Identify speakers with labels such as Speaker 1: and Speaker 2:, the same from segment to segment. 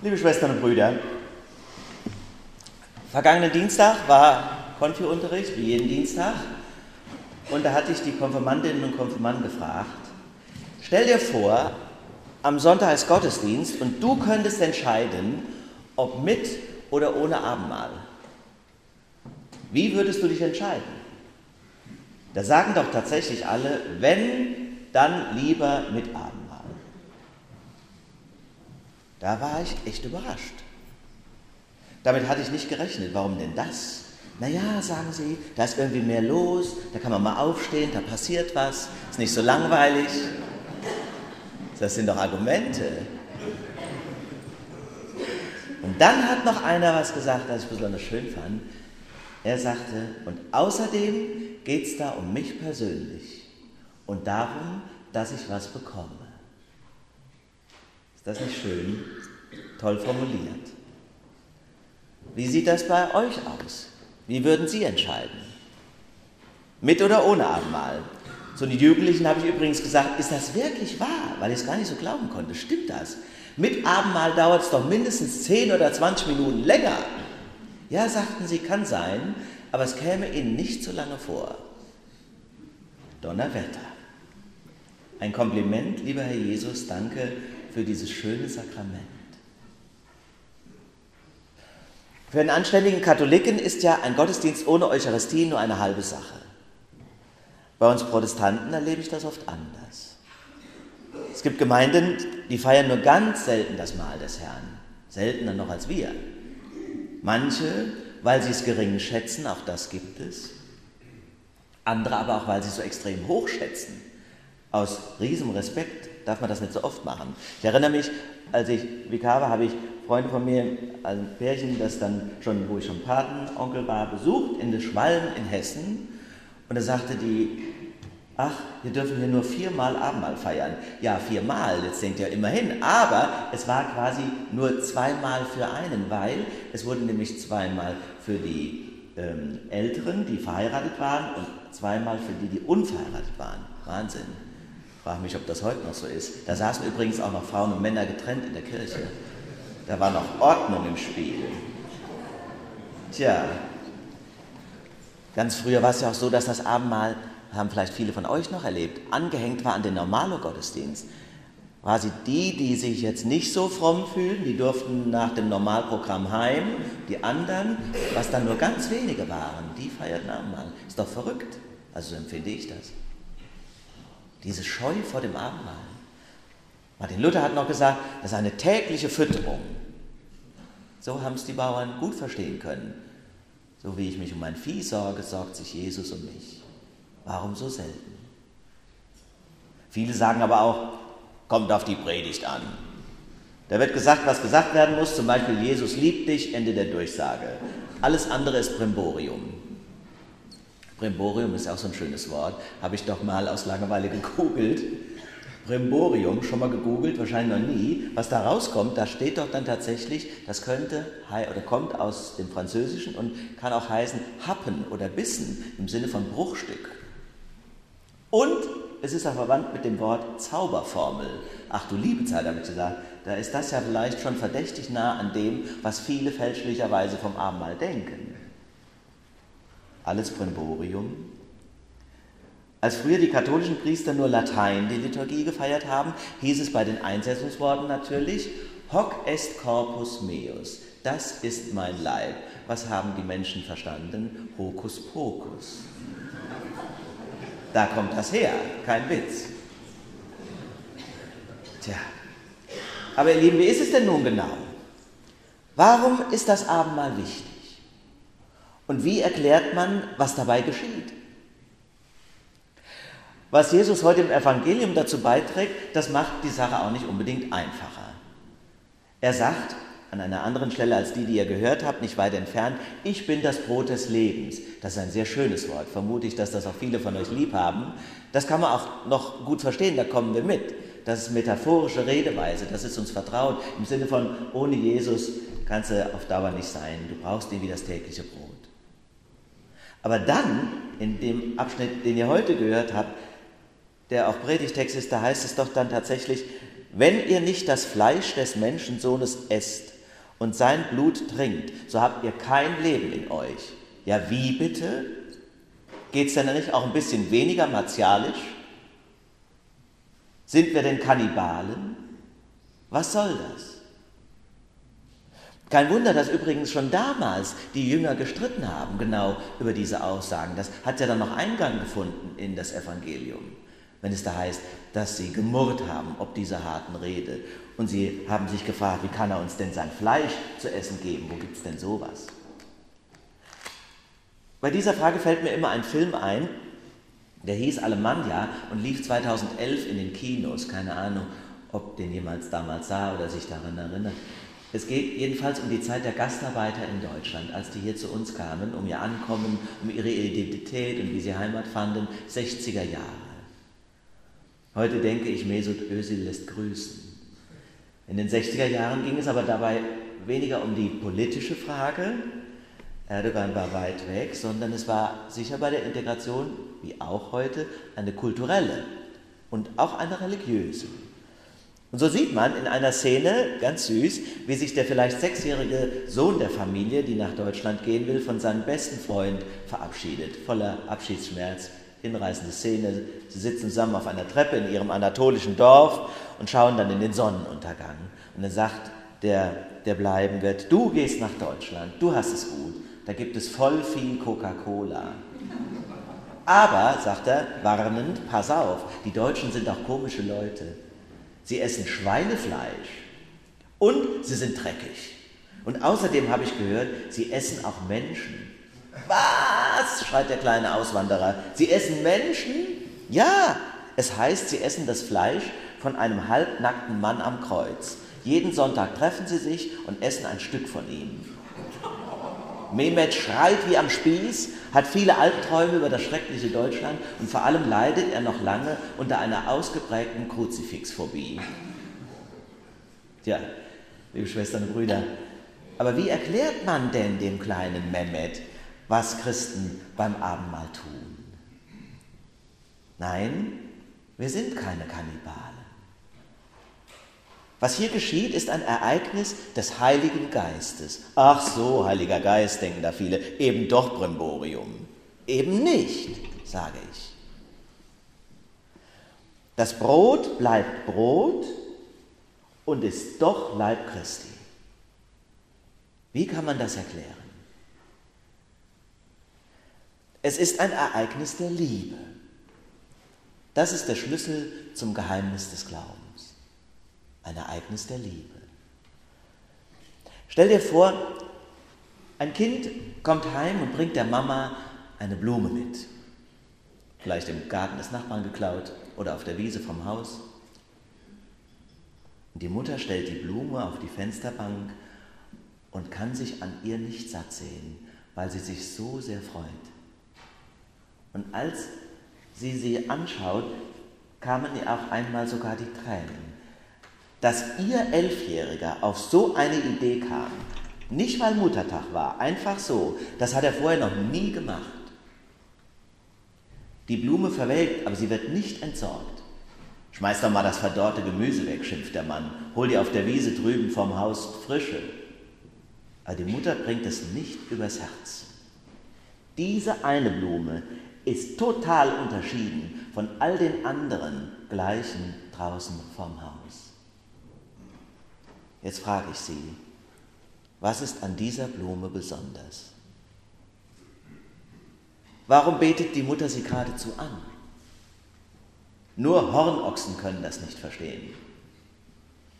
Speaker 1: Liebe Schwestern und Brüder, vergangenen Dienstag war Konfi-Unterricht, wie jeden Dienstag, und da hatte ich die Konfirmandinnen und Konfirmanden gefragt, stell dir vor, am Sonntag ist Gottesdienst und du könntest entscheiden, ob mit oder ohne Abendmahl. Wie würdest du dich entscheiden? Da sagen doch tatsächlich alle, wenn, dann lieber mit Abendmahl. Da war ich echt überrascht. Damit hatte ich nicht gerechnet. Warum denn das? Naja, sagen sie, da ist irgendwie mehr los, da kann man mal aufstehen, da passiert was, ist nicht so langweilig. Das sind doch Argumente. Und dann hat noch einer was gesagt, das ich besonders schön fand. Er sagte, und außerdem geht es da um mich persönlich und darum, dass ich was bekomme. Das nicht schön? Toll formuliert. Wie sieht das bei euch aus? Wie würden Sie entscheiden? Mit oder ohne Abendmahl? Zu den Jugendlichen habe ich übrigens gesagt, ist das wirklich wahr? Weil ich es gar nicht so glauben konnte. Stimmt das? Mit Abendmahl dauert es doch mindestens 10 oder 20 Minuten länger. Ja, sagten sie, kann sein, aber es käme ihnen nicht so lange vor. Donnerwetter. Ein Kompliment, lieber Herr Jesus, danke für dieses schöne Sakrament. Für einen anständigen Katholiken ist ja ein Gottesdienst ohne Eucharistie nur eine halbe Sache. Bei uns Protestanten erlebe ich das oft anders. Es gibt Gemeinden, die feiern nur ganz selten das Mahl des Herrn, seltener noch als wir. Manche, weil sie es gering schätzen, auch das gibt es. Andere aber auch, weil sie es so extrem hoch schätzen. Aus riesem Respekt darf man das nicht so oft machen. Ich erinnere mich, als ich Vikar war, habe ich Freunde von mir, ein Pärchen, das dann schon, wo ich schon Patenonkel war, besucht in der Schwalm in Hessen. Und da sagte die, ach, wir dürfen hier nur viermal Abendmahl feiern. Ja, viermal, jetzt denkt ihr immerhin. Aber es war quasi nur zweimal für einen, weil es wurden nämlich zweimal für die ähm, Älteren, die verheiratet waren, und zweimal für die, die unverheiratet waren. Wahnsinn. Frage mich, ob das heute noch so ist. Da saßen übrigens auch noch Frauen und Männer getrennt in der Kirche. Da war noch Ordnung im Spiel. Tja, ganz früher war es ja auch so, dass das Abendmahl, haben vielleicht viele von euch noch erlebt, angehängt war an den Normalo-Gottesdienst. Quasi die, die sich jetzt nicht so fromm fühlen, die durften nach dem Normalprogramm heim. Die anderen, was dann nur ganz wenige waren, die feierten Abendmahl. Ist doch verrückt. Also so empfinde ich das. Diese Scheu vor dem Abendmahl. Martin Luther hat noch gesagt, das ist eine tägliche Fütterung. So haben es die Bauern gut verstehen können. So wie ich mich um mein Vieh sorge, sorgt sich Jesus um mich. Warum so selten? Viele sagen aber auch, kommt auf die Predigt an. Da wird gesagt, was gesagt werden muss, zum Beispiel Jesus liebt dich, Ende der Durchsage. Alles andere ist Primborium. Primborium ist auch so ein schönes Wort, habe ich doch mal aus Langeweile gegoogelt. Primborium, schon mal gegoogelt, wahrscheinlich noch nie. Was da rauskommt, da steht doch dann tatsächlich, das könnte oder kommt aus dem Französischen und kann auch heißen Happen oder Bissen im Sinne von Bruchstück. Und es ist auch verwandt mit dem Wort Zauberformel. Ach du liebe Zeit, habe ich gesagt, da ist das ja vielleicht schon verdächtig nah an dem, was viele fälschlicherweise vom Abendmahl denken. Alles Primborium. Als früher die katholischen Priester nur Latein die Liturgie gefeiert haben, hieß es bei den Einsetzungsworten natürlich, hoc est corpus meus, das ist mein Leib. Was haben die Menschen verstanden? Hokus pokus. Da kommt das her, kein Witz. Tja, aber ihr Lieben, wie ist es denn nun genau? Warum ist das Abendmahl wichtig? Und wie erklärt man, was dabei geschieht? Was Jesus heute im Evangelium dazu beiträgt, das macht die Sache auch nicht unbedingt einfacher. Er sagt an einer anderen Stelle als die, die ihr gehört habt, nicht weit entfernt, ich bin das Brot des Lebens. Das ist ein sehr schönes Wort, vermute ich, dass das auch viele von euch lieb haben. Das kann man auch noch gut verstehen, da kommen wir mit. Das ist metaphorische Redeweise, das ist uns vertraut, im Sinne von, ohne Jesus kannst du auf Dauer nicht sein, du brauchst ihn wie das tägliche Brot. Aber dann, in dem Abschnitt, den ihr heute gehört habt, der auch Predigtext ist, da heißt es doch dann tatsächlich, wenn ihr nicht das Fleisch des Menschensohnes esst und sein Blut trinkt, so habt ihr kein Leben in euch. Ja, wie bitte? Geht es denn nicht auch ein bisschen weniger martialisch? Sind wir denn Kannibalen? Was soll das? Kein Wunder, dass übrigens schon damals die Jünger gestritten haben, genau über diese Aussagen. Das hat ja dann noch Eingang gefunden in das Evangelium, wenn es da heißt, dass sie gemurrt haben ob dieser harten Rede. Und sie haben sich gefragt, wie kann er uns denn sein Fleisch zu essen geben? Wo gibt es denn sowas? Bei dieser Frage fällt mir immer ein Film ein, der hieß Alemannia und lief 2011 in den Kinos. Keine Ahnung, ob den jemals damals sah oder sich daran erinnert. Es geht jedenfalls um die Zeit der Gastarbeiter in Deutschland, als die hier zu uns kamen, um ihr Ankommen, um ihre Identität und wie sie Heimat fanden, 60er Jahre. Heute denke ich, Mesut Özil lässt grüßen. In den 60er Jahren ging es aber dabei weniger um die politische Frage, Erdogan war weit weg, sondern es war sicher bei der Integration, wie auch heute, eine kulturelle und auch eine religiöse. Und so sieht man in einer Szene, ganz süß, wie sich der vielleicht sechsjährige Sohn der Familie, die nach Deutschland gehen will, von seinem besten Freund verabschiedet, voller Abschiedsschmerz. Hinreißende Szene. Sie sitzen zusammen auf einer Treppe in ihrem anatolischen Dorf und schauen dann in den Sonnenuntergang. Und dann sagt der, der bleiben wird, du gehst nach Deutschland, du hast es gut, da gibt es voll viel Coca-Cola. Aber, sagt er, warnend, pass auf, die Deutschen sind auch komische Leute. Sie essen Schweinefleisch und sie sind dreckig. Und außerdem habe ich gehört, sie essen auch Menschen. Was? schreit der kleine Auswanderer. Sie essen Menschen? Ja, es heißt, sie essen das Fleisch von einem halbnackten Mann am Kreuz. Jeden Sonntag treffen sie sich und essen ein Stück von ihm. Mehmet schreit wie am Spieß, hat viele Albträume über das schreckliche Deutschland und vor allem leidet er noch lange unter einer ausgeprägten Kruzifixphobie. Tja, liebe Schwestern und Brüder, aber wie erklärt man denn dem kleinen Mehmet, was Christen beim Abendmahl tun? Nein, wir sind keine Kannibalen. Was hier geschieht, ist ein Ereignis des Heiligen Geistes. Ach so, Heiliger Geist, denken da viele, eben doch Brimborium. Eben nicht, sage ich. Das Brot bleibt Brot und ist doch Leib Christi. Wie kann man das erklären? Es ist ein Ereignis der Liebe. Das ist der Schlüssel zum Geheimnis des Glaubens ein Ereignis der Liebe. Stell dir vor, ein Kind kommt heim und bringt der Mama eine Blume mit. Vielleicht im Garten des Nachbarn geklaut oder auf der Wiese vom Haus. Und die Mutter stellt die Blume auf die Fensterbank und kann sich an ihr nicht satt sehen, weil sie sich so sehr freut. Und als sie sie anschaut, kamen ihr auch einmal sogar die Tränen dass ihr Elfjähriger auf so eine Idee kam, nicht weil Muttertag war, einfach so, das hat er vorher noch nie gemacht. Die Blume verwelkt, aber sie wird nicht entsorgt. Schmeiß doch mal das verdorrte Gemüse weg, schimpft der Mann. Hol dir auf der Wiese drüben vom Haus frische. Aber die Mutter bringt es nicht übers Herz. Diese eine Blume ist total unterschieden von all den anderen gleichen draußen vom Haus. Jetzt frage ich Sie, was ist an dieser Blume besonders? Warum betet die Mutter sie geradezu an? Nur Hornochsen können das nicht verstehen.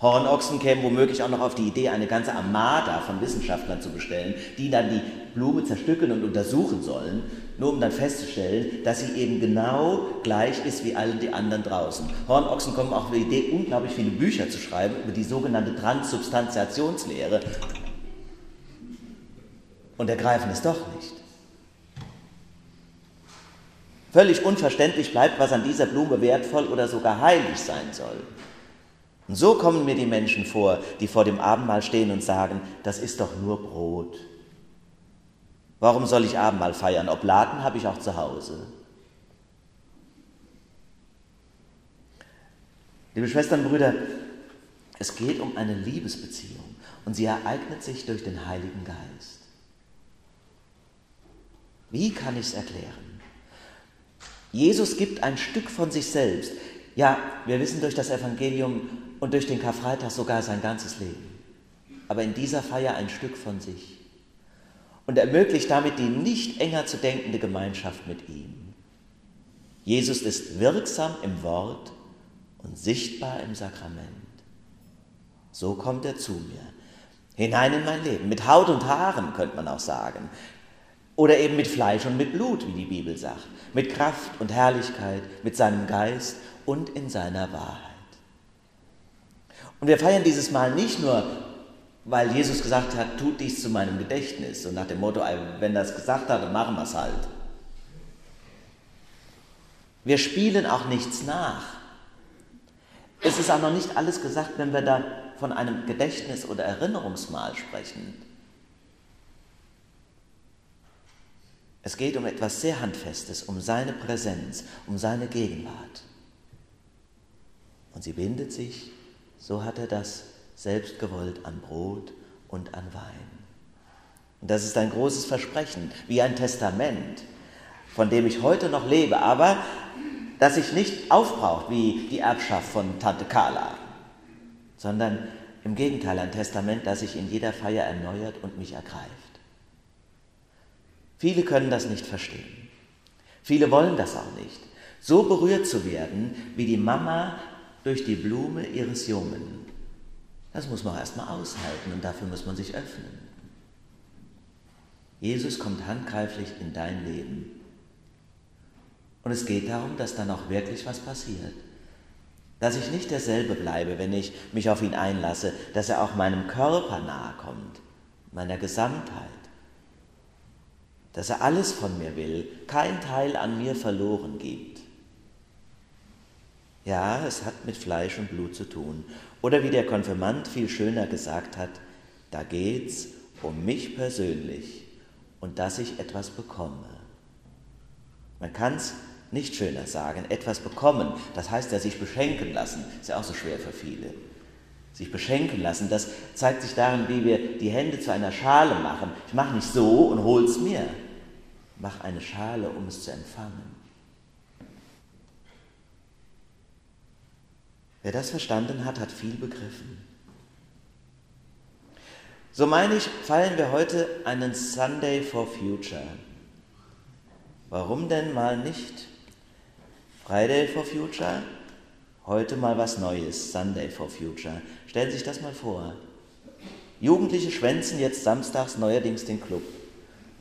Speaker 1: Hornochsen kämen womöglich auch noch auf die Idee, eine ganze Armada von Wissenschaftlern zu bestellen, die dann die Blume zerstückeln und untersuchen sollen, nur um dann festzustellen, dass sie eben genau gleich ist wie alle die anderen draußen. Hornochsen kommen auch auf die Idee, unglaublich viele Bücher zu schreiben über die sogenannte Transsubstantiationslehre und ergreifen es doch nicht. Völlig unverständlich bleibt, was an dieser Blume wertvoll oder sogar heilig sein soll. Und so kommen mir die Menschen vor, die vor dem Abendmahl stehen und sagen, das ist doch nur Brot. Warum soll ich Abendmahl feiern? Oblaten habe ich auch zu Hause. Liebe Schwestern und Brüder, Es geht um eine Liebesbeziehung und sie ereignet sich durch den Heiligen Geist. Wie kann ich es erklären? Jesus gibt ein Stück von sich selbst. Ja, wir wissen durch das Evangelium und durch den Karfreitag sogar sein ganzes Leben. Aber in dieser Feier ein Stück von sich. Und ermöglicht damit die nicht enger zu denkende Gemeinschaft mit ihm. Jesus ist wirksam im Wort und sichtbar im Sakrament. So kommt er zu mir, hinein in mein Leben, mit Haut und Haaren könnte man auch sagen. Oder eben mit Fleisch und mit Blut, wie die Bibel sagt, mit Kraft und Herrlichkeit, mit seinem Geist und in seiner Wahrheit. Und wir feiern dieses Mal nicht nur, weil Jesus gesagt hat, tut dies zu meinem Gedächtnis und nach dem Motto, wenn es gesagt hat, dann machen wir es halt. Wir spielen auch nichts nach. Es ist auch noch nicht alles gesagt, wenn wir da von einem Gedächtnis- oder Erinnerungsmal sprechen. Es geht um etwas sehr Handfestes, um seine Präsenz, um seine Gegenwart. Und sie bindet sich, so hat er das selbst gewollt, an Brot und an Wein. Und das ist ein großes Versprechen, wie ein Testament, von dem ich heute noch lebe, aber das sich nicht aufbraucht wie die Erbschaft von Tante Carla, sondern im Gegenteil ein Testament, das sich in jeder Feier erneuert und mich ergreift. Viele können das nicht verstehen. Viele wollen das auch nicht. So berührt zu werden wie die Mama durch die Blume ihres Jungen. Das muss man erstmal aushalten und dafür muss man sich öffnen. Jesus kommt handgreiflich in dein Leben. Und es geht darum, dass dann auch wirklich was passiert. Dass ich nicht derselbe bleibe, wenn ich mich auf ihn einlasse, dass er auch meinem Körper nahe kommt, meiner Gesamtheit. Dass er alles von mir will, kein Teil an mir verloren gibt. Ja, es hat mit Fleisch und Blut zu tun. Oder wie der Konfirmand viel schöner gesagt hat, da geht's um mich persönlich und dass ich etwas bekomme. Man kann es nicht schöner sagen, etwas bekommen, das heißt ja sich beschenken lassen, ist ja auch so schwer für viele. Sich beschenken lassen, das zeigt sich darin, wie wir die Hände zu einer Schale machen. Ich mache nicht so und hol's mir. Mach eine Schale, um es zu empfangen. Wer das verstanden hat, hat viel begriffen. So meine ich, feiern wir heute einen Sunday for Future. Warum denn mal nicht Friday for Future? Heute mal was Neues, Sunday for Future. Stellen Sie sich das mal vor. Jugendliche schwänzen jetzt samstags neuerdings den Club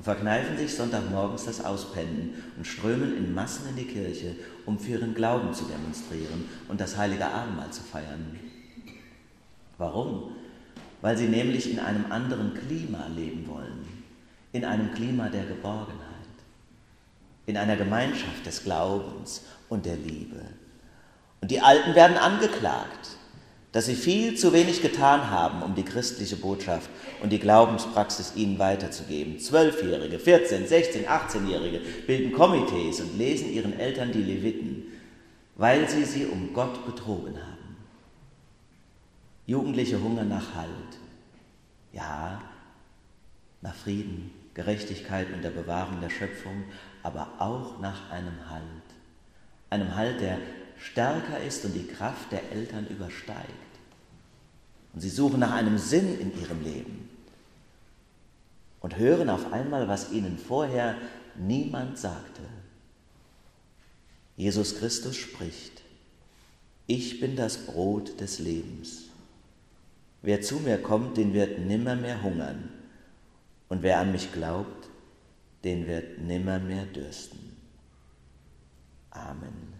Speaker 1: und verkneifen sich Sonntagmorgens das Auspennen und strömen in Massen in die Kirche, um für ihren Glauben zu demonstrieren und das heilige Abendmahl zu feiern. Warum? Weil sie nämlich in einem anderen Klima leben wollen, in einem Klima der Geborgenheit, in einer Gemeinschaft des Glaubens und der Liebe. Und die Alten werden angeklagt, dass sie viel zu wenig getan haben, um die christliche Botschaft und die Glaubenspraxis ihnen weiterzugeben. Zwölfjährige, 14, 16, 18-Jährige bilden Komitees und lesen ihren Eltern die Leviten, weil sie sie um Gott betrogen haben. Jugendliche hungern nach Halt. Ja, nach Frieden, Gerechtigkeit und der Bewahrung der Schöpfung, aber auch nach einem Halt. Einem Halt, der stärker ist und die Kraft der Eltern übersteigt. Und sie suchen nach einem Sinn in ihrem Leben und hören auf einmal, was ihnen vorher niemand sagte. Jesus Christus spricht, ich bin das Brot des Lebens. Wer zu mir kommt, den wird nimmer mehr hungern, und wer an mich glaubt, den wird nimmer mehr dürsten. Amen.